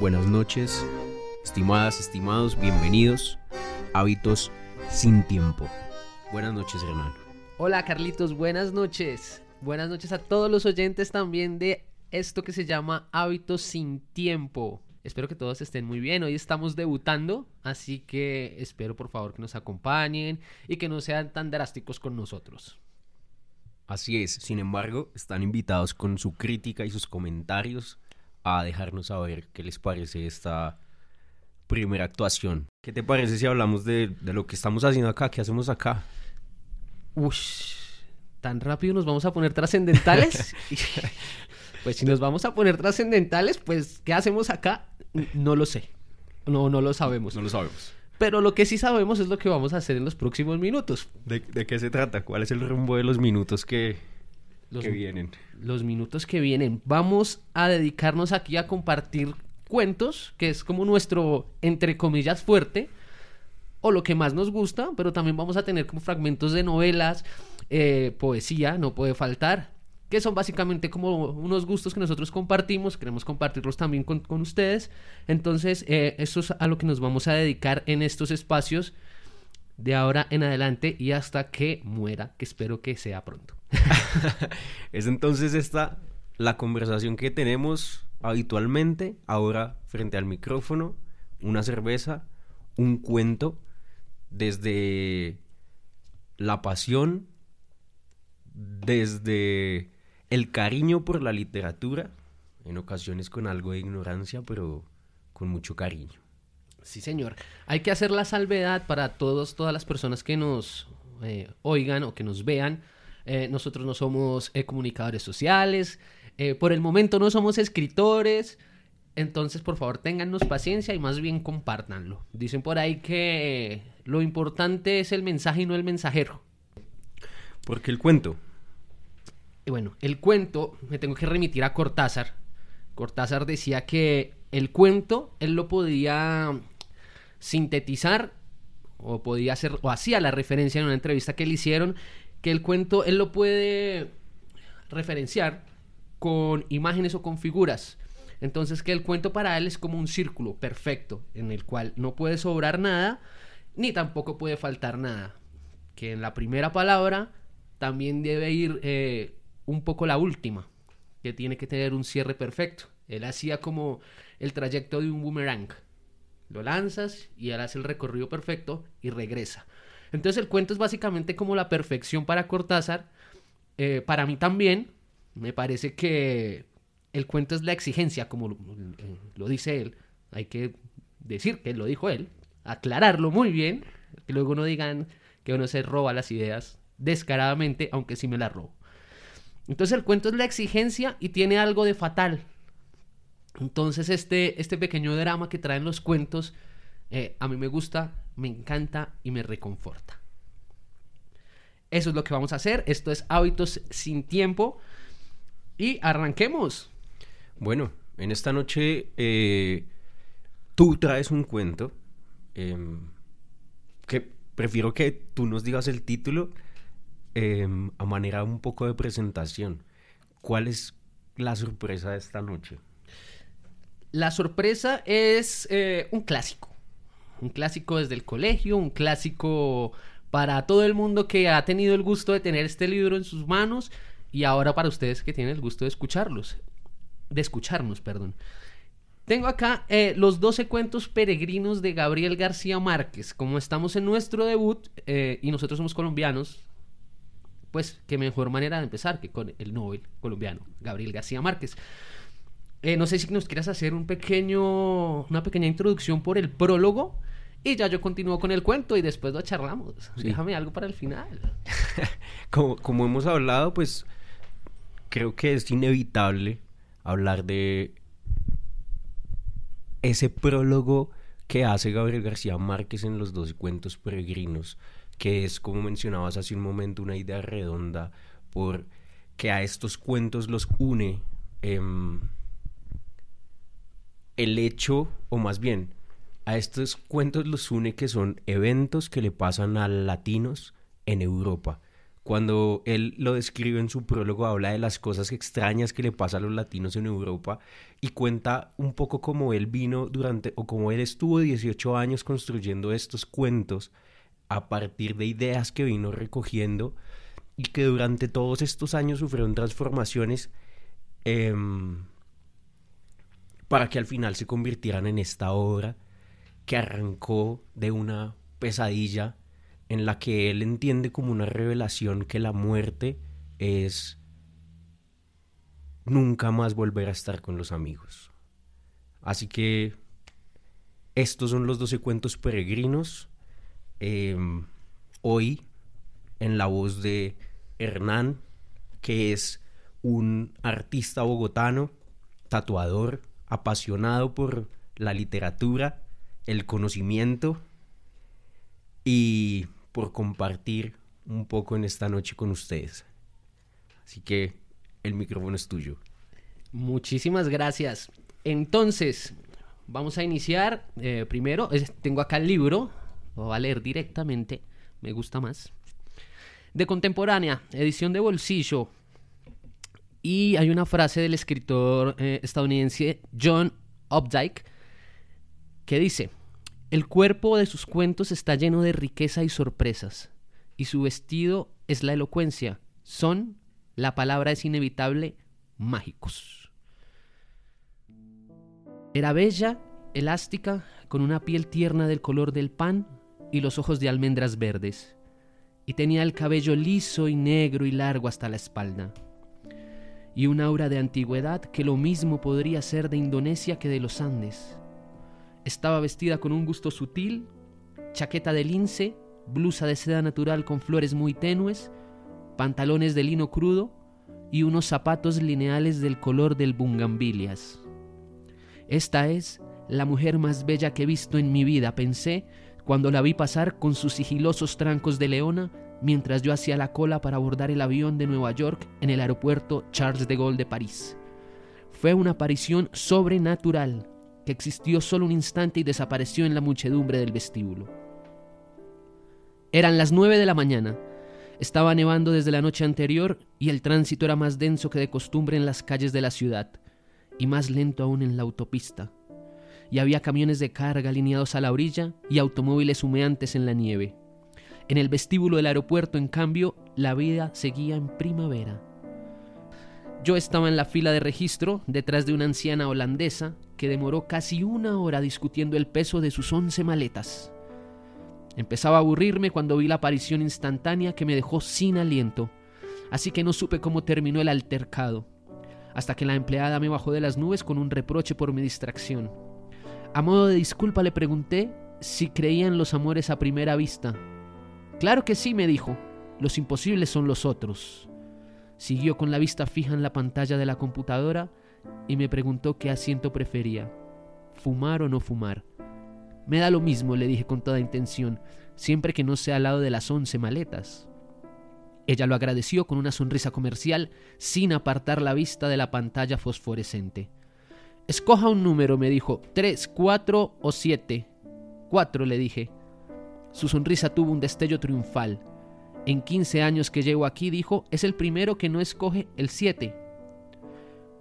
buenas noches, estimadas, estimados, bienvenidos. Hábitos sin tiempo. Buenas noches, Hernán. Hola Carlitos, buenas noches. Buenas noches a todos los oyentes también de esto que se llama Hábitos sin tiempo. Espero que todos estén muy bien. Hoy estamos debutando, así que espero por favor que nos acompañen y que no sean tan drásticos con nosotros. Así es, sin embargo, están invitados con su crítica y sus comentarios a dejarnos saber qué les parece esta primera actuación. ¿Qué te parece si hablamos de, de lo que estamos haciendo acá? ¿Qué hacemos acá? Ush, ¿tan rápido nos vamos a poner trascendentales? pues si nos vamos a poner trascendentales, pues ¿qué hacemos acá? No lo sé. No, no lo sabemos. No lo sabemos. Pero lo que sí sabemos es lo que vamos a hacer en los próximos minutos. ¿De, de qué se trata? ¿Cuál es el rumbo de los minutos que, Los, que vienen? los minutos que vienen. Vamos a dedicarnos aquí a compartir cuentos, que es como nuestro, entre comillas, fuerte, o lo que más nos gusta, pero también vamos a tener como fragmentos de novelas, eh, poesía, no puede faltar, que son básicamente como unos gustos que nosotros compartimos, queremos compartirlos también con, con ustedes. Entonces, eh, eso es a lo que nos vamos a dedicar en estos espacios de ahora en adelante y hasta que muera, que espero que sea pronto. es entonces esta la conversación que tenemos habitualmente, ahora frente al micrófono, una cerveza, un cuento, desde la pasión, desde el cariño por la literatura, en ocasiones con algo de ignorancia, pero con mucho cariño. Sí, señor. Hay que hacer la salvedad para todos, todas las personas que nos eh, oigan o que nos vean. Eh, nosotros no somos eh, comunicadores sociales, por el momento no somos escritores, entonces por favor téngannos paciencia y más bien compártanlo. Dicen por ahí que lo importante es el mensaje y no el mensajero. Porque el cuento, Y bueno, el cuento, me tengo que remitir a Cortázar. Cortázar decía que el cuento él lo podía sintetizar o podía hacer o hacía la referencia en una entrevista que le hicieron que el cuento él lo puede referenciar con imágenes o con figuras. Entonces que el cuento para él es como un círculo perfecto en el cual no puede sobrar nada ni tampoco puede faltar nada. Que en la primera palabra también debe ir eh, un poco la última, que tiene que tener un cierre perfecto. Él hacía como el trayecto de un boomerang. Lo lanzas y él hace el recorrido perfecto y regresa. Entonces el cuento es básicamente como la perfección para Cortázar. Eh, para mí también, me parece que el cuento es la exigencia, como lo, eh, lo dice él. Hay que decir que lo dijo él, aclararlo muy bien, que luego no digan que uno se roba las ideas descaradamente, aunque sí me las robo. Entonces el cuento es la exigencia y tiene algo de fatal. Entonces este, este pequeño drama que traen los cuentos, eh, a mí me gusta, me encanta y me reconforta. Eso es lo que vamos a hacer. Esto es Hábitos sin tiempo. Y arranquemos. Bueno, en esta noche eh, tú traes un cuento eh, que prefiero que tú nos digas el título eh, a manera un poco de presentación. ¿Cuál es la sorpresa de esta noche? La sorpresa es eh, un clásico. Un clásico desde el colegio, un clásico para todo el mundo que ha tenido el gusto de tener este libro en sus manos y ahora para ustedes que tienen el gusto de escucharlos. De escucharnos, perdón. Tengo acá eh, los 12 cuentos peregrinos de Gabriel García Márquez. Como estamos en nuestro debut eh, y nosotros somos colombianos, pues qué mejor manera de empezar que con el Nobel colombiano, Gabriel García Márquez. Eh, no sé si nos quieras hacer un pequeño, una pequeña introducción por el prólogo y ya yo continúo con el cuento y después lo charlamos. Sí. Déjame algo para el final. Como, como hemos hablado, pues creo que es inevitable hablar de ese prólogo que hace Gabriel García Márquez en los 12 cuentos peregrinos, que es, como mencionabas hace un momento, una idea redonda por que a estos cuentos los une em, el hecho, o más bien, a estos cuentos los une que son eventos que le pasan a latinos en Europa, Cuando él lo describe en su prólogo, habla de las cosas extrañas que le pasa a los latinos en Europa y cuenta un poco cómo él vino durante, o cómo él estuvo 18 años construyendo estos cuentos a partir de ideas que vino recogiendo y que durante todos estos años sufrieron transformaciones em, para que al final se convirtieran en esta obra que arrancó de una pesadilla en la que él entiende como una revelación que la muerte es nunca más volver a estar con los amigos. Así que estos son los 12 cuentos peregrinos. Em, hoy, en la voz de Hernán, que es un artista bogotano, tatuador, apasionado por la literatura, el conocimiento y por compartir un poco en esta noche con ustedes. Así que el micrófono es tuyo. Muchísimas gracias. Entonces, vamos a iniciar. Eh, primero, tengo acá el libro, lo voy a leer directamente, me gusta más. De contemporánea, edición de bolsillo. Y hay una frase del escritor eh, estadounidense John Updike que dice, el cuerpo de sus cuentos está lleno de riqueza y sorpresas, y su vestido es la elocuencia. Son, la palabra es inevitable, mágicos. Era bella, elástica, con una piel tierna del color del pan y los ojos de almendras verdes, y tenía el cabello liso y negro y largo hasta la espalda, y un aura de antigüedad que lo mismo podría ser de Indonesia que de los Andes estaba vestida con un gusto sutil, chaqueta de lince, blusa de seda natural con flores muy tenues, pantalones de lino crudo y unos zapatos lineales del color del bungambilias. Esta es la mujer más bella que he visto en mi vida, pensé, cuando la vi pasar con sus sigilosos trancos de leona mientras yo hacía la cola para abordar el avión de Nueva York en el aeropuerto Charles de Gaulle de París. Fue una aparición sobrenatural, que existió solo un instante y desapareció en la muchedumbre del vestíbulo. Eran las nueve de la mañana. Estaba nevando desde la noche anterior y el tránsito era más denso que de costumbre en las calles de la ciudad, y más lento aún en la autopista. Y había camiones de carga alineados a la orilla y automóviles humeantes en la nieve. En el vestíbulo del aeropuerto, en cambio, la vida seguía en primavera. Yo estaba en la fila de registro, detrás de una anciana holandesa, que demoró casi una hora discutiendo el peso de sus once maletas. Empezaba a aburrirme cuando vi la aparición instantánea que me dejó sin aliento, así que no supe cómo terminó el altercado, hasta que la empleada me bajó de las nubes con un reproche por mi distracción. A modo de disculpa le pregunté si creían los amores a primera vista. Claro que sí, me dijo. Los imposibles son los otros. Siguió con la vista fija en la pantalla de la computadora y me preguntó qué asiento prefería, fumar o no fumar. Me da lo mismo, le dije con toda intención, siempre que no sea al lado de las once maletas. Ella lo agradeció con una sonrisa comercial sin apartar la vista de la pantalla fosforescente. Escoja un número, me dijo, tres, cuatro o siete. Cuatro, le dije. Su sonrisa tuvo un destello triunfal. En 15 años que llevo aquí, dijo, es el primero que no escoge el 7.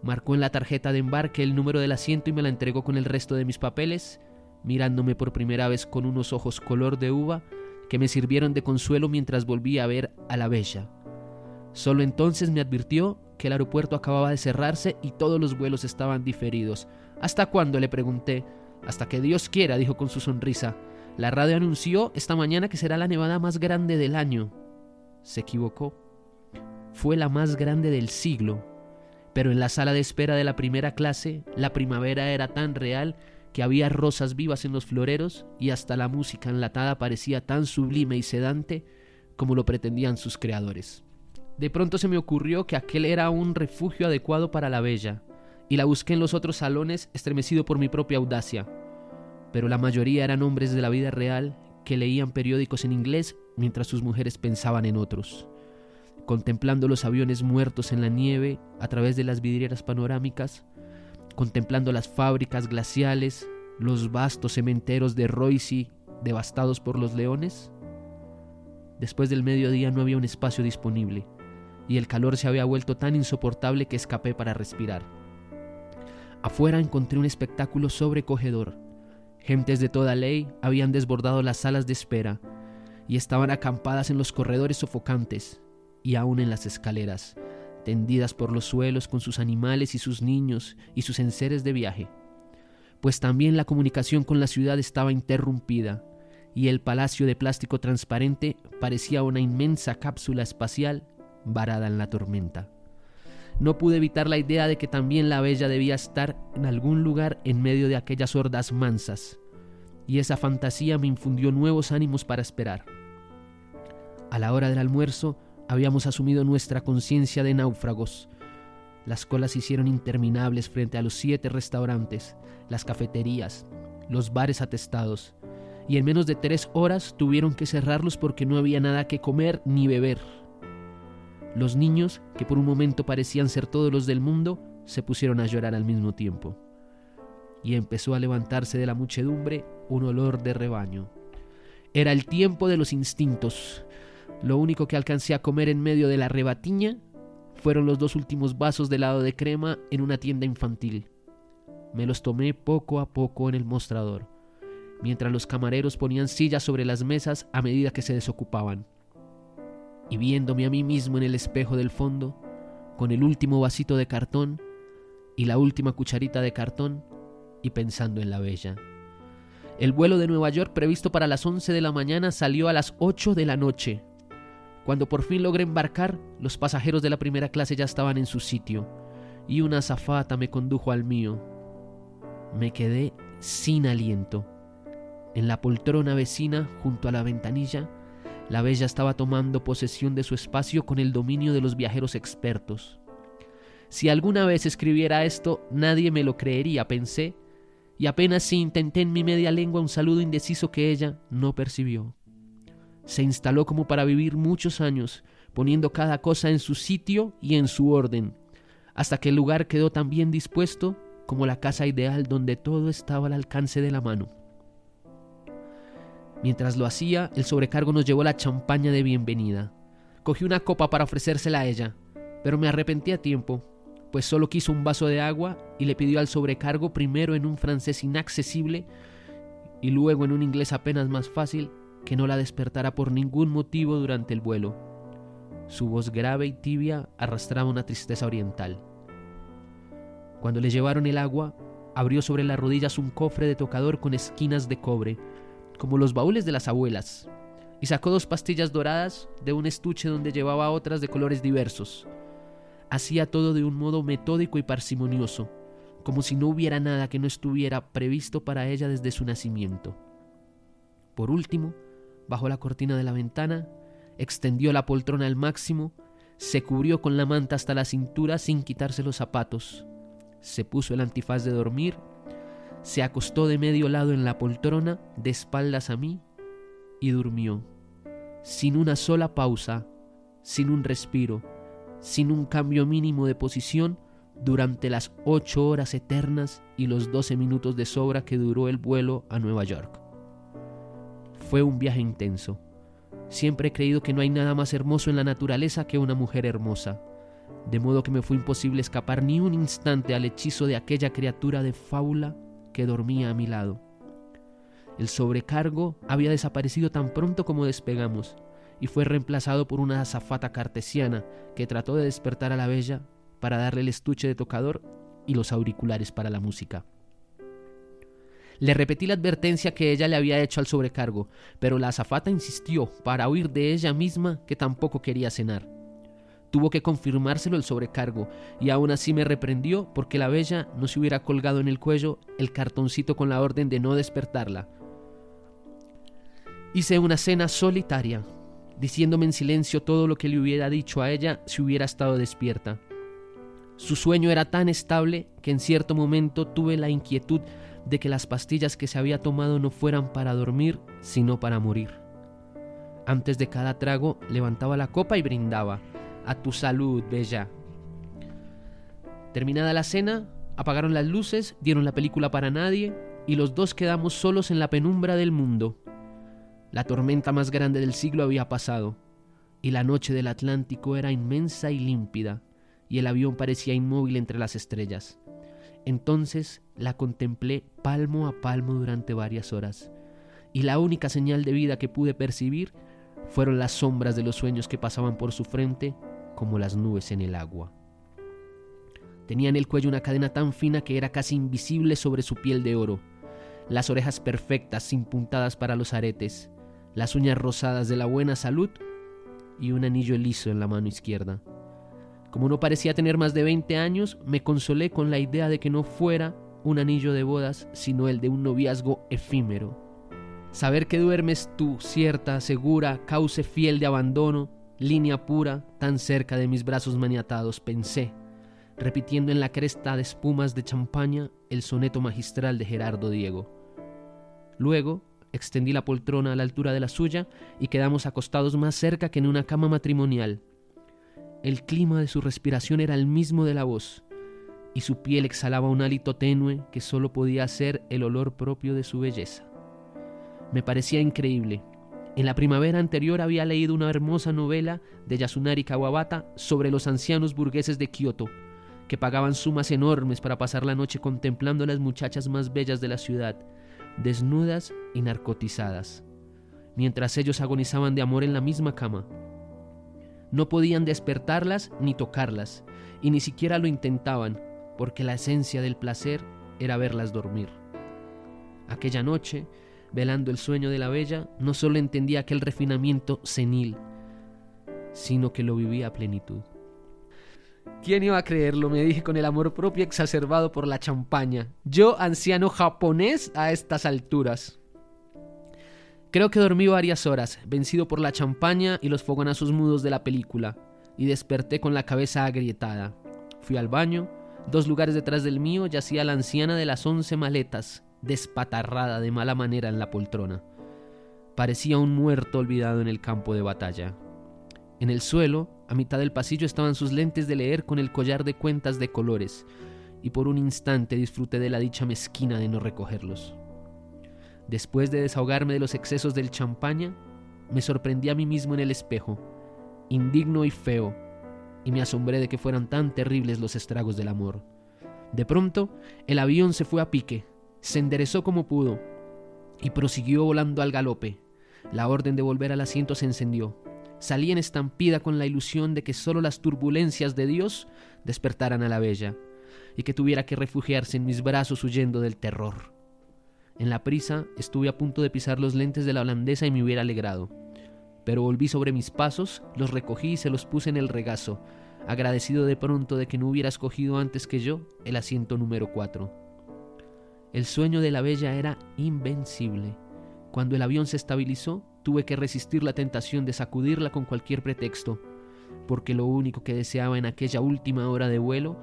Marcó en la tarjeta de embarque el número del asiento y me la entregó con el resto de mis papeles, mirándome por primera vez con unos ojos color de uva que me sirvieron de consuelo mientras volví a ver a la bella. Solo entonces me advirtió que el aeropuerto acababa de cerrarse y todos los vuelos estaban diferidos. ¿Hasta cuándo? le pregunté. Hasta que Dios quiera, dijo con su sonrisa. La radio anunció esta mañana que será la nevada más grande del año se equivocó. Fue la más grande del siglo, pero en la sala de espera de la primera clase la primavera era tan real que había rosas vivas en los floreros y hasta la música enlatada parecía tan sublime y sedante como lo pretendían sus creadores. De pronto se me ocurrió que aquel era un refugio adecuado para la bella, y la busqué en los otros salones estremecido por mi propia audacia. Pero la mayoría eran hombres de la vida real que leían periódicos en inglés mientras sus mujeres pensaban en otros, contemplando los aviones muertos en la nieve a través de las vidrieras panorámicas, contemplando las fábricas glaciales, los vastos cementeros de Roissy devastados por los leones. Después del mediodía no había un espacio disponible, y el calor se había vuelto tan insoportable que escapé para respirar. Afuera encontré un espectáculo sobrecogedor. Gentes de toda ley habían desbordado las salas de espera y estaban acampadas en los corredores sofocantes y aún en las escaleras, tendidas por los suelos con sus animales y sus niños y sus enseres de viaje. Pues también la comunicación con la ciudad estaba interrumpida y el palacio de plástico transparente parecía una inmensa cápsula espacial varada en la tormenta. No pude evitar la idea de que también la bella debía estar en algún lugar en medio de aquellas hordas mansas, y esa fantasía me infundió nuevos ánimos para esperar. A la hora del almuerzo habíamos asumido nuestra conciencia de náufragos. Las colas se hicieron interminables frente a los siete restaurantes, las cafeterías, los bares atestados, y en menos de tres horas tuvieron que cerrarlos porque no había nada que comer ni beber. Los niños, que por un momento parecían ser todos los del mundo, se pusieron a llorar al mismo tiempo. Y empezó a levantarse de la muchedumbre un olor de rebaño. Era el tiempo de los instintos. Lo único que alcancé a comer en medio de la rebatiña fueron los dos últimos vasos de helado de crema en una tienda infantil. Me los tomé poco a poco en el mostrador, mientras los camareros ponían sillas sobre las mesas a medida que se desocupaban y viéndome a mí mismo en el espejo del fondo, con el último vasito de cartón y la última cucharita de cartón, y pensando en la bella. El vuelo de Nueva York previsto para las 11 de la mañana salió a las 8 de la noche. Cuando por fin logré embarcar, los pasajeros de la primera clase ya estaban en su sitio, y una azafata me condujo al mío. Me quedé sin aliento. En la poltrona vecina, junto a la ventanilla, la bella estaba tomando posesión de su espacio con el dominio de los viajeros expertos. Si alguna vez escribiera esto, nadie me lo creería, pensé, y apenas si intenté en mi media lengua un saludo indeciso que ella no percibió. Se instaló como para vivir muchos años, poniendo cada cosa en su sitio y en su orden, hasta que el lugar quedó tan bien dispuesto como la casa ideal donde todo estaba al alcance de la mano. Mientras lo hacía, el sobrecargo nos llevó la champaña de bienvenida. Cogí una copa para ofrecérsela a ella, pero me arrepentí a tiempo, pues solo quiso un vaso de agua y le pidió al sobrecargo primero en un francés inaccesible y luego en un inglés apenas más fácil que no la despertara por ningún motivo durante el vuelo. Su voz grave y tibia arrastraba una tristeza oriental. Cuando le llevaron el agua, abrió sobre las rodillas un cofre de tocador con esquinas de cobre, como los baúles de las abuelas, y sacó dos pastillas doradas de un estuche donde llevaba otras de colores diversos. Hacía todo de un modo metódico y parsimonioso, como si no hubiera nada que no estuviera previsto para ella desde su nacimiento. Por último, bajó la cortina de la ventana, extendió la poltrona al máximo, se cubrió con la manta hasta la cintura sin quitarse los zapatos, se puso el antifaz de dormir se acostó de medio lado en la poltrona, de espaldas a mí, y durmió, sin una sola pausa, sin un respiro, sin un cambio mínimo de posición, durante las ocho horas eternas y los doce minutos de sobra que duró el vuelo a Nueva York. Fue un viaje intenso. Siempre he creído que no hay nada más hermoso en la naturaleza que una mujer hermosa, de modo que me fue imposible escapar ni un instante al hechizo de aquella criatura de fábula que dormía a mi lado. El sobrecargo había desaparecido tan pronto como despegamos y fue reemplazado por una azafata cartesiana que trató de despertar a la bella para darle el estuche de tocador y los auriculares para la música. Le repetí la advertencia que ella le había hecho al sobrecargo, pero la azafata insistió para huir de ella misma que tampoco quería cenar. Tuvo que confirmárselo el sobrecargo, y aún así me reprendió porque la bella no se hubiera colgado en el cuello el cartoncito con la orden de no despertarla. Hice una cena solitaria, diciéndome en silencio todo lo que le hubiera dicho a ella si hubiera estado despierta. Su sueño era tan estable que en cierto momento tuve la inquietud de que las pastillas que se había tomado no fueran para dormir, sino para morir. Antes de cada trago levantaba la copa y brindaba a tu salud, bella. Terminada la cena, apagaron las luces, dieron la película para nadie y los dos quedamos solos en la penumbra del mundo. La tormenta más grande del siglo había pasado, y la noche del Atlántico era inmensa y límpida, y el avión parecía inmóvil entre las estrellas. Entonces la contemplé palmo a palmo durante varias horas, y la única señal de vida que pude percibir fueron las sombras de los sueños que pasaban por su frente como las nubes en el agua. Tenía en el cuello una cadena tan fina que era casi invisible sobre su piel de oro, las orejas perfectas sin puntadas para los aretes, las uñas rosadas de la buena salud y un anillo liso en la mano izquierda. Como no parecía tener más de 20 años, me consolé con la idea de que no fuera un anillo de bodas, sino el de un noviazgo efímero. Saber que duermes tú, cierta, segura, cauce fiel de abandono, línea pura, tan cerca de mis brazos maniatados, pensé, repitiendo en la cresta de espumas de champaña el soneto magistral de Gerardo Diego. Luego extendí la poltrona a la altura de la suya y quedamos acostados más cerca que en una cama matrimonial. El clima de su respiración era el mismo de la voz, y su piel exhalaba un hálito tenue que solo podía ser el olor propio de su belleza. Me parecía increíble. En la primavera anterior había leído una hermosa novela de Yasunari Kawabata sobre los ancianos burgueses de Kioto, que pagaban sumas enormes para pasar la noche contemplando a las muchachas más bellas de la ciudad, desnudas y narcotizadas, mientras ellos agonizaban de amor en la misma cama. No podían despertarlas ni tocarlas, y ni siquiera lo intentaban, porque la esencia del placer era verlas dormir. Aquella noche, velando el sueño de la bella, no solo entendía aquel refinamiento senil, sino que lo vivía a plenitud. ¿Quién iba a creerlo? Me dije con el amor propio exacerbado por la champaña. Yo, anciano japonés a estas alturas. Creo que dormí varias horas, vencido por la champaña y los fogonazos mudos de la película, y desperté con la cabeza agrietada. Fui al baño. Dos lugares detrás del mío yacía la anciana de las once maletas, despatarrada de mala manera en la poltrona. Parecía un muerto olvidado en el campo de batalla. En el suelo, a mitad del pasillo, estaban sus lentes de leer con el collar de cuentas de colores, y por un instante disfruté de la dicha mezquina de no recogerlos. Después de desahogarme de los excesos del champaña, me sorprendí a mí mismo en el espejo, indigno y feo, y me asombré de que fueran tan terribles los estragos del amor. De pronto, el avión se fue a pique, se enderezó como pudo, y prosiguió volando al galope. La orden de volver al asiento se encendió. Salí en estampida con la ilusión de que solo las turbulencias de Dios despertaran a la bella, y que tuviera que refugiarse en mis brazos huyendo del terror. En la prisa estuve a punto de pisar los lentes de la holandesa y me hubiera alegrado. Pero volví sobre mis pasos, los recogí y se los puse en el regazo, agradecido de pronto de que no hubiera escogido antes que yo el asiento número cuatro. El sueño de la bella era invencible. Cuando el avión se estabilizó, tuve que resistir la tentación de sacudirla con cualquier pretexto, porque lo único que deseaba en aquella última hora de vuelo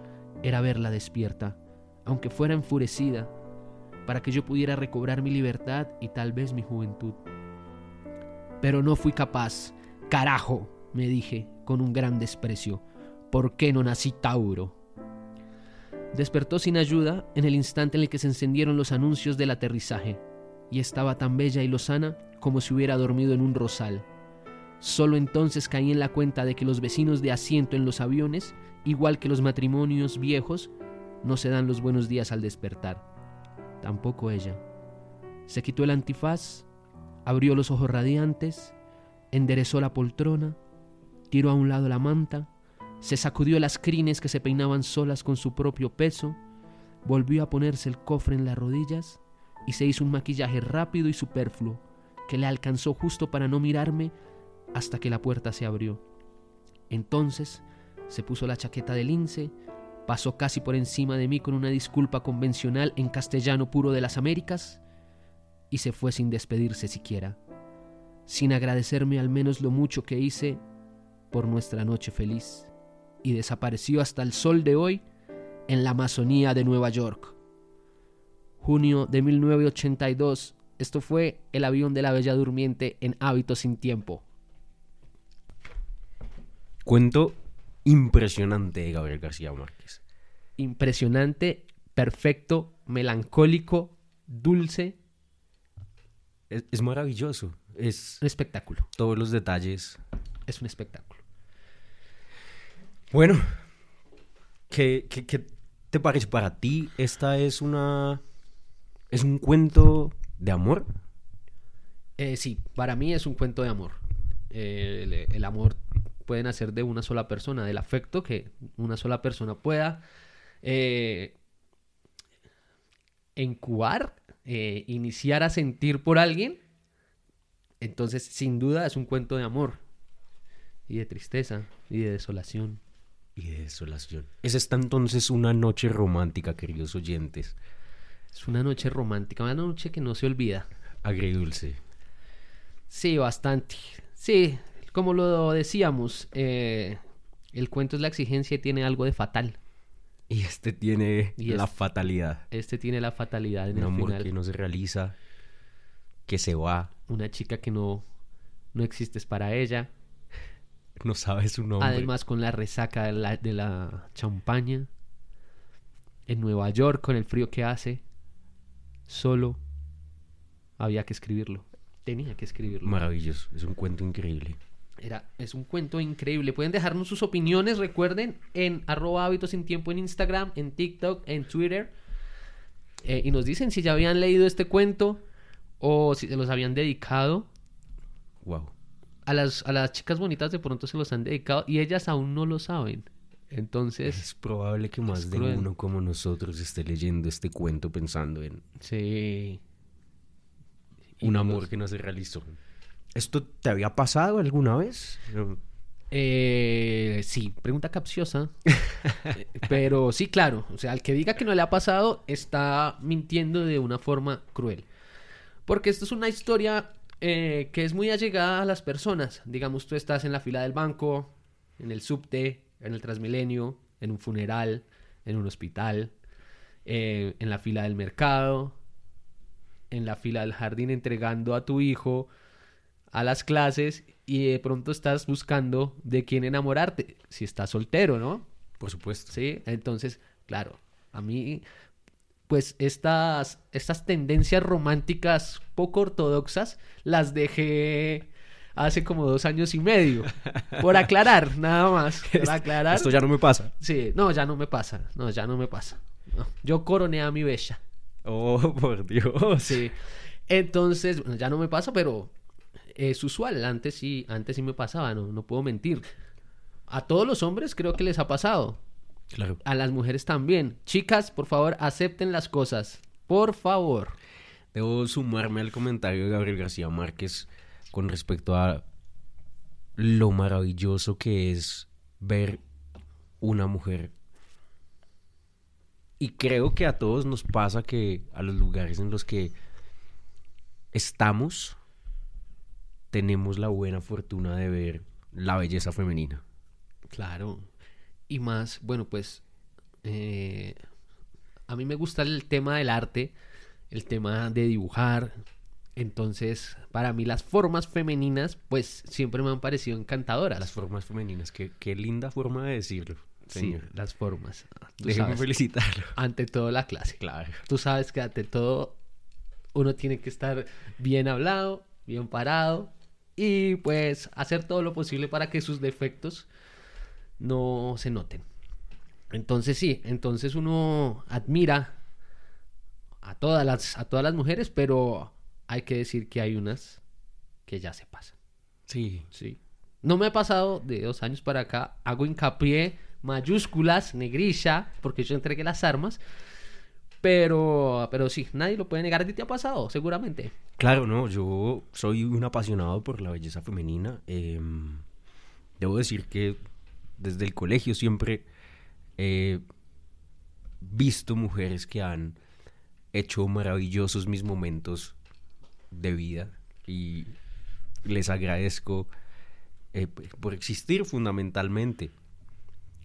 era verla despierta, aunque fuera enfurecida, para que yo pudiera recobrar mi libertad y tal vez mi juventud. Pero no fui capaz. Carajo, me dije con un gran desprecio. ¿Por qué no nací Tauro? Despertó sin ayuda en el instante en el que se encendieron los anuncios del aterrizaje, y estaba tan bella y lozana como si hubiera dormido en un rosal. Solo entonces caí en la cuenta de que los vecinos de asiento en los aviones, igual que los matrimonios viejos, no se dan los buenos días al despertar. Tampoco ella. Se quitó el antifaz, abrió los ojos radiantes, enderezó la poltrona, tiró a un lado la manta, se sacudió las crines que se peinaban solas con su propio peso, volvió a ponerse el cofre en las rodillas y se hizo un maquillaje rápido y superfluo que le alcanzó justo para no mirarme hasta que la puerta se abrió. Entonces se puso la chaqueta de lince, pasó casi por encima de mí con una disculpa convencional en castellano puro de las Américas y se fue sin despedirse siquiera, sin agradecerme al menos lo mucho que hice por nuestra noche feliz, y desapareció hasta el sol de hoy en la Amazonía de Nueva York. Junio de 1982 esto fue El avión de la Bella Durmiente en Hábitos sin Tiempo. Cuento impresionante de Gabriel García Márquez. Impresionante, perfecto, melancólico, dulce. Es, maravilloso. Es Un espectáculo. todos los detalles. Es un espectáculo. Bueno, ¿qué, te parece para ti? Esta es una... ¿Es un cuento de amor? Eh, sí, para mí es un cuento de amor. Eh, el, el amor puede nacer de una sola persona, del afecto que una sola persona pueda eh, encubar, eh, iniciar a sentir por alguien. Entonces, sin duda, es un cuento de amor y de tristeza y de desolación. Y de desolación. Es esta entonces una noche romántica, queridos oyentes. Es una noche romántica, una noche que no se olvida. Agridulce. Sí, bastante. Sí, como lo decíamos, eh, el cuento es la exigencia y tiene algo de fatal. Y este tiene Y la es- fatalidad. Este tiene la fatalidad en Un el amor final. que no se realiza, que se va, Una chica que no, no existes para ella. no sabe su nombre. Además, con la resaca de la, de la champaña. En Nueva York, con el frío que hace. Solo había que escribirlo. Tenía que escribirlo. Maravilloso, es un cuento increíble. Era, es un cuento increíble. Pueden dejarnos sus opiniones, recuerden, en arroba hábitos sin tiempo en Instagram, en TikTok, en Twitter. Eh, y nos dicen si ya habían leído este cuento o si se los habían dedicado. Wow. A las, a las chicas bonitas de pronto se los han dedicado y ellas aún no lo saben. Entonces, Es probable que más de cruel. uno como nosotros esté leyendo este cuento pensando en sí. Un amor los- que no se realizó. ¿Esto te había pasado alguna vez? Eh, sí, pregunta capciosa. Pero sí, claro. O sea, al que diga que no le ha pasado está mintiendo de una forma cruel. Porque esto es una historia eh, que es muy allegada a las personas. Digamos, tú estás en la fila del banco, en el subte, en el Transmilenio, en un funeral, en un hospital, eh, en la fila del mercado, en la fila del jardín entregando a tu hijo a las clases y de pronto estás buscando de quién enamorarte, si estás soltero, ¿no? Por supuesto. Sí, entonces, claro, a mí, pues estas, estas tendencias románticas poco ortodoxas las dejé hace como dos años y medio. Por aclarar, nada más. Por aclarar. Esto ya no me pasa. Sí, no, ya no me pasa. No, ya no me pasa. No, Yo coroné a mi bella. Oh, por Dios. Sí. Entonces, bueno, ya no me pasa, pero es usual. Antes sí, antes sí me pasaba, no, no puedo mentir. A todos los hombres creo que les ha pasado. Claro. A las mujeres también. Chicas, por favor, acepten las cosas. Por favor. Debo sumarme al comentario de Gabriel García Márquez con respecto a lo maravilloso que es ver una mujer. Y creo que a todos nos pasa que a los lugares en los que estamos tenemos la buena fortuna de ver la belleza femenina. Claro. Y más, bueno, pues eh, a mí me gusta el tema del arte, el tema de dibujar. Entonces, para mí las formas femeninas, pues siempre me han parecido encantadoras. Las formas femeninas, qué, qué linda forma de decirlo. Sí, Señor. las formas. Tú Déjeme sabes, felicitarlo. ante todo la clase. Claro. Tú sabes que ante todo uno tiene que estar bien hablado, bien parado y pues hacer todo lo posible para que sus defectos no se noten. Entonces sí, entonces uno admira a todas las a todas las mujeres, pero hay que decir que hay unas que ya se pasan. Sí. Sí. No me ha pasado de dos años para acá. Hago hincapié, mayúsculas, negrilla, porque yo entregué las armas. Pero, pero sí, nadie lo puede negar. ¿A ti te ha pasado? Seguramente. Claro, no, yo soy un apasionado por la belleza femenina. em, debo decir que desde el colegio siempre he visto mujeres que han hecho maravillosos mis momentos de vida y les agradezco eh, por existir fundamentalmente.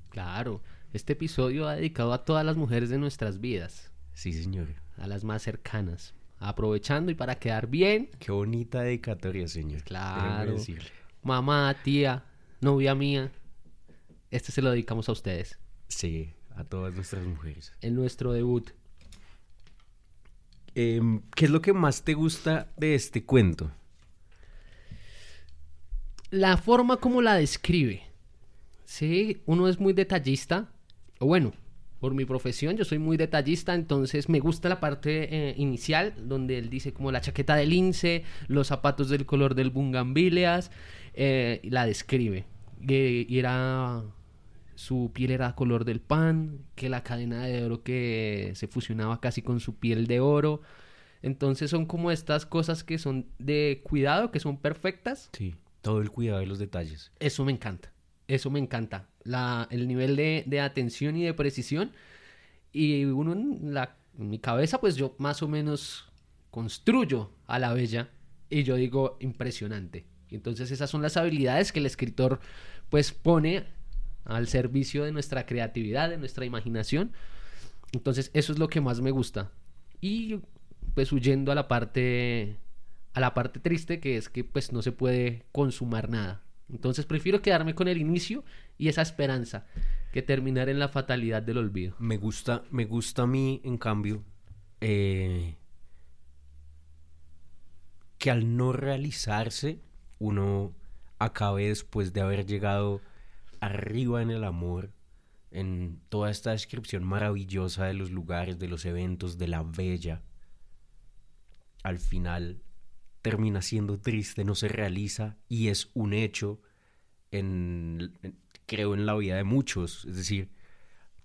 Claro. Este episodio ha dedicado a todas las mujeres de nuestras vidas. Sí, señor. A las más cercanas. Aprovechando y para quedar bien, Qué bonita dedicatoria, señor. Claro. mamá, tía, novia mía. Este se lo dedicamos a ustedes. Sí, a todas nuestras mujeres. En nuestro debut. Em, ¿Qué es lo que más te gusta de este cuento? la forma como la describe. Sí, uno es muy detallista. O bueno, por mi profesión, yo soy muy detallista, entonces me gusta la parte eh, inicial, donde él dice como la chaqueta del lince, los zapatos del color del bungambilias, eh, la describe. Eh, y era su piel era color del pan, que la cadena de oro que se fusionaba casi con su piel de oro. Entonces son como estas cosas que son de cuidado, que son perfectas. Sí, todo el cuidado de los detalles. Eso me encanta. Eso me encanta. La, el nivel de, de atención y de precisión. Y uno en, la, en mi cabeza, pues yo más o menos construyo a la bella. Y yo digo, impresionante. Entonces esas son las habilidades que el escritor pues pone al servicio de nuestra creatividad, de nuestra imaginación. Entonces eso es lo que más me gusta. Y pues huyendo a la parte a la parte triste que es que pues no se puede consumar nada. Entonces prefiero quedarme con el inicio y esa esperanza que terminar en la fatalidad del olvido. Me gusta, me gusta a mí, en cambio, eh, que al no realizarse, uno acabe después de haber llegado arriba en el amor, en toda esta descripción maravillosa de los lugares, de los eventos, de la bella, al final termina siendo triste, no se realiza y es un hecho creo en la vida de muchos, es decir,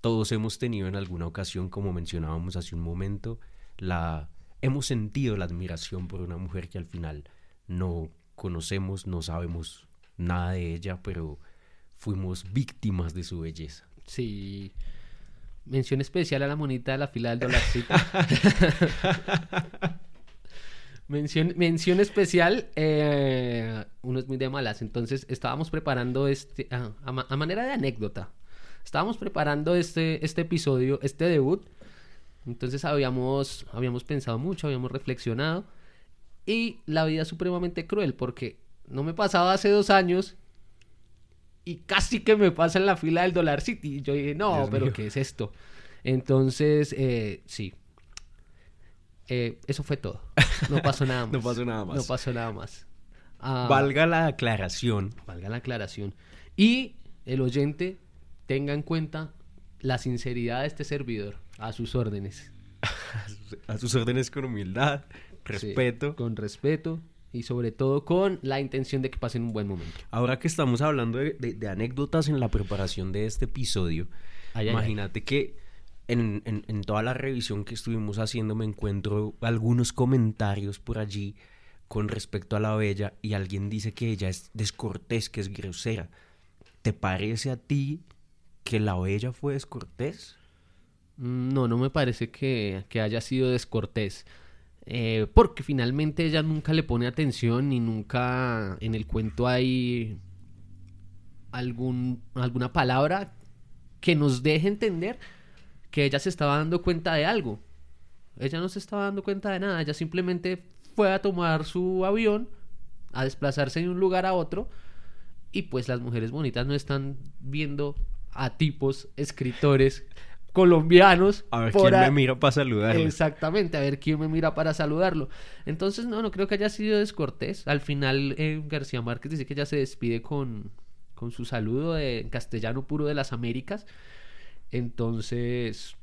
todos hemos tenido en alguna ocasión, como mencionábamos hace un momento, la hemos sentido la admiración por una mujer que al final no conocemos, no sabemos nada de ella, pero fuimos víctimas de su belleza. Sí. Mención especial a la monita de la fila del dolarcito. mención, mención especial, eh, uno es muy de malas. Entonces estábamos preparando este, ah, a, a, manera de anécdota, estábamos preparando este, este episodio, este debut. Entonces habíamos, habíamos pensado mucho, habíamos reflexionado. Y la vida es supremamente cruel porque no me pasaba hace dos años y casi que me pasa en la fila del Dollar City. Y yo dije, no, Dios pero mío. ¿qué es esto? Entonces, eh, sí. Eh, eso fue todo. No pasó nada más. no pasó nada más. No pasó nada más. Ah, valga la aclaración. Valga la aclaración. Y el oyente tenga en cuenta la sinceridad de este servidor a sus órdenes. a sus órdenes con humildad, respeto. Sí, con respeto, y sobre todo con la intención de que pasen un buen momento. Ahora que estamos hablando de, de, de anécdotas en la preparación de este episodio, imagínate que en, en, en, toda la revisión que estuvimos haciendo me encuentro algunos comentarios por allí con respecto a la bella y alguien dice que ella es descortés, que es grosera. ¿Te parece a ti que la bella fue descortés? No, no me parece que, que haya sido descortés. Eh, porque finalmente ella nunca le pone atención y nunca en el cuento hay algún, alguna palabra que nos deje entender que ella se estaba dando cuenta de algo. Ella no se estaba dando cuenta de nada, ella simplemente fue a tomar su avión, a desplazarse de un lugar a otro, y pues las mujeres bonitas no están viendo a tipos, escritores, colombianos. A ver quién a... me mira para saludarlo. Exactamente, a ver quién me mira para saludarlo. Entonces, no, no creo que haya sido descortés. Al final, eh, García Márquez dice que ya se despide con, con su saludo de castellano puro de las Américas. Entonces,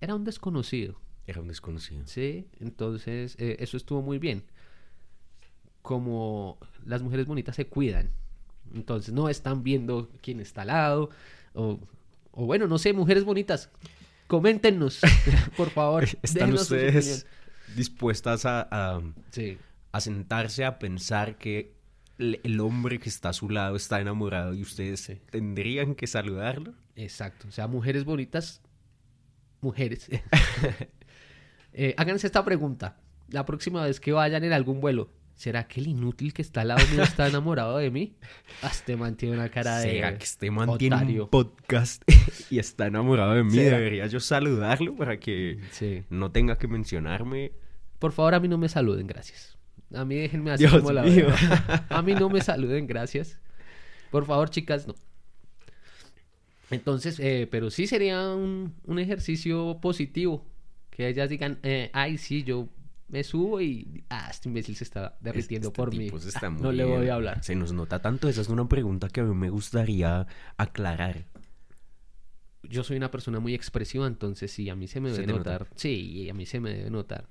era un desconocido. Era un desconocido. Sí, entonces, eh, eso estuvo muy bien. Como las mujeres bonitas se cuidan. Entonces, no están viendo quién está al lado o o bueno, no sé, mujeres bonitas, coméntenos, por favor. ¿Están ustedes dispuestas a, a, sí. a, sentarse a pensar que el, el, hombre que está a su lado está enamorado y ustedes sí. tendrían que saludarlo? Exacto, o sea, mujeres bonitas, mujeres. eh, háganse esta pregunta. La próxima vez que vayan en algún vuelo, ¿Será que el inútil que está al lado mío está enamorado de mí? Ah, este man tiene una cara de. ¿Será que este man tiene un podcast y está enamorado de mí? ¿Será? Debería yo saludarlo para que sí. no tenga que mencionarme. Por favor, a mí no me saluden, gracias. A mí déjenme así Dios como la mío. A mí no me saluden, gracias. Por favor, chicas, no. Entonces, eh, pero sí sería un, un, ejercicio positivo. Que ellas digan, eh, ay, sí, yo me subo y... Ah, este imbécil se está derritiendo Este por mí. se está Ah, no le voy a hablar. Se nos nota tanto. Esa es una pregunta que a mí me gustaría aclarar. Yo soy una persona muy expresiva, entonces sí, a mí se me ¿Se debe nota? notar. Sí, a mí se me debe notar.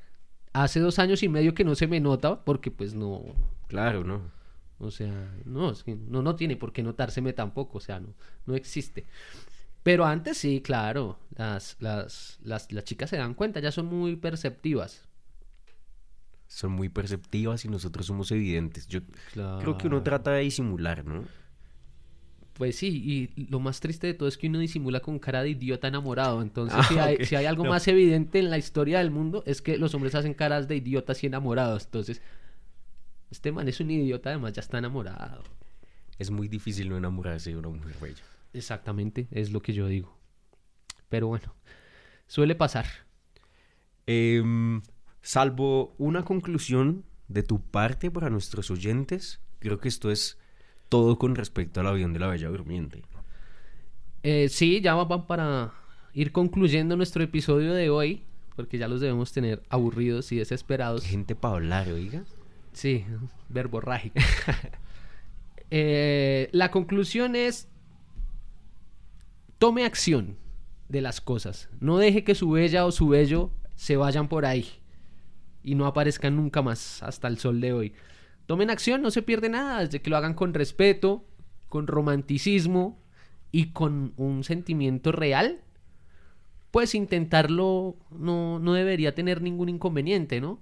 Hace dos años y medio que no se me nota porque pues no... Claro, ¿no? O sea, no, es que no, no tiene por qué notárseme tampoco, o sea, no, no existe. Pero antes sí, claro, las, las, las, las chicas se dan cuenta, ya son muy perceptivas. Son muy perceptivas y nosotros somos evidentes. Yo creo que uno trata de disimular, ¿no? Pues sí, y lo más triste de todo es que uno disimula con cara de idiota enamorado. Entonces, Ah, si, hay, ok. si hay algo No. más evidente en la historia del mundo, es que los hombres hacen caras de idiotas y enamorados. Entonces, este man es un idiota, además ya está enamorado. Es muy difícil no enamorarse de una mujer bella. Exactamente, es lo que yo digo. Pero bueno, suele pasar. Em, salvo una conclusión de tu parte para nuestros oyentes, creo que esto es todo con respecto al avión de la Bella Durmiente. Eh, sí, ya van para ir concluyendo nuestro episodio de hoy, porque ya los debemos tener aburridos y desesperados. Gente para hablar, oiga. Sí, verborrágico. Eh, la conclusión es, tome acción de las cosas. No deje que su bella o su bello se vayan por ahí y no aparezcan nunca más hasta el sol de hoy. Tomen acción, no se pierde nada, desde que lo hagan con respeto, con romanticismo y con un sentimiento real. Pues intentarlo no, no debería tener ningún inconveniente, ¿no?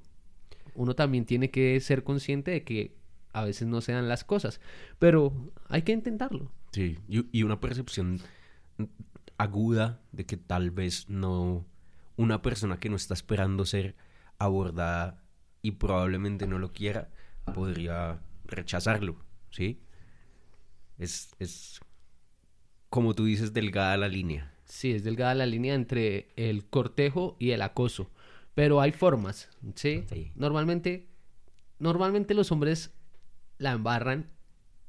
uno también tiene que ser consciente de que a veces no se dan las cosas, pero hay que intentarlo. Sí, y, y una percepción aguda de que tal vez no una persona que no está esperando ser abordada y probablemente no lo quiera, podría rechazarlo, ¿sí? Es, es como tú dices, delgada la línea. Sí, es delgada la línea entre el cortejo y el acoso, pero hay formas, ¿sí? Sí. Normalmente, normalmente los hombres la embarran,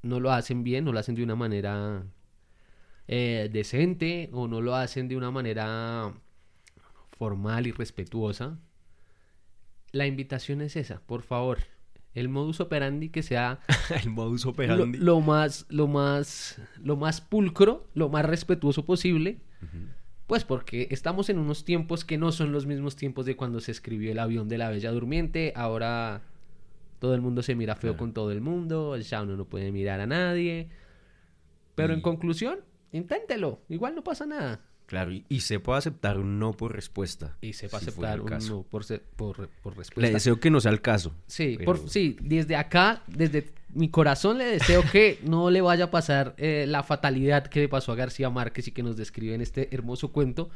no lo hacen bien, no lo hacen de una manera eh, decente o no lo hacen de una manera formal y respetuosa. La invitación es esa, por favor. El modus operandi que sea El modus lo, operandi. lo más, lo más, lo más pulcro, lo más respetuoso posible. Pues porque estamos en unos tiempos que no son los mismos tiempos de cuando se escribió el avión de la Bella Durmiente. Ahora todo el mundo se mira feo Claro. con todo el mundo, ya uno no puede mirar a nadie. Pero en conclusión, inténtelo, igual no pasa nada. Claro, y, y sepa aceptar un no por respuesta. Y sepa si aceptar un caso. no por, se- por, por Le respuesta. deseo que no sea el caso. Sí, pero- por, sí, desde acá, desde mi corazón le deseo que no le vaya a pasar eh, la fatalidad que le pasó a García Márquez y que nos describe en este hermoso cuento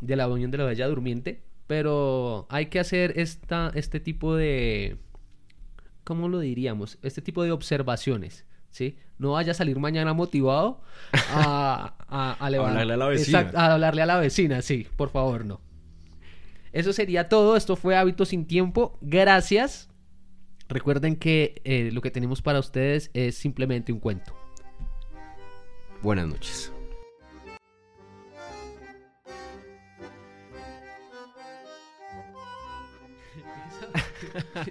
de la unión de la Bella Durmiente. Pero hay que hacer esta, este tipo de, ¿cómo lo diríamos? Este tipo de observaciones, ¿sí? No vaya a salir mañana motivado a, a, a levantar- hablarle a la vecina. A hablarle a la vecina, sí, por favor, no. Eso sería todo. Esto fue Hábitos sin Tiempo. Gracias. Recuerden que eh, lo que tenemos para ustedes es simplemente un cuento. Buenas noches.